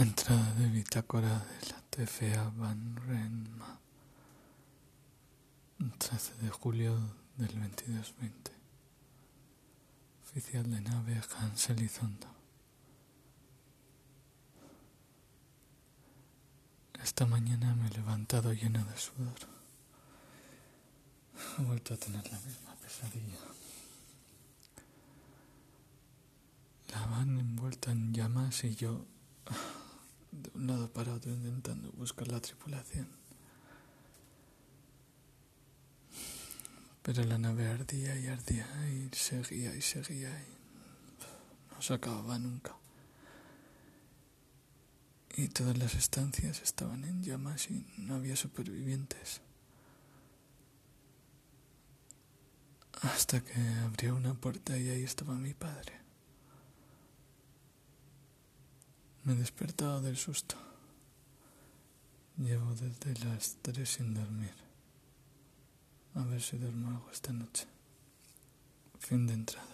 Entrada de bitácora de la TFA Van Renma. 13 de julio del 2220. Oficial de nave Hans Elizondo. Esta mañana me he levantado lleno de sudor. He vuelto a tener la misma pesadilla. La van envuelta en llamas y yo de un lado para otro intentando buscar la tripulación. Pero la nave ardía y ardía y seguía y seguía y no se acababa nunca. Y todas las estancias estaban en llamas y no había supervivientes. Hasta que abrió una puerta y ahí estaba mi padre. Me he despertado del susto. Llevo desde las tres sin dormir. A ver si duermo algo esta noche. Fin de entrada.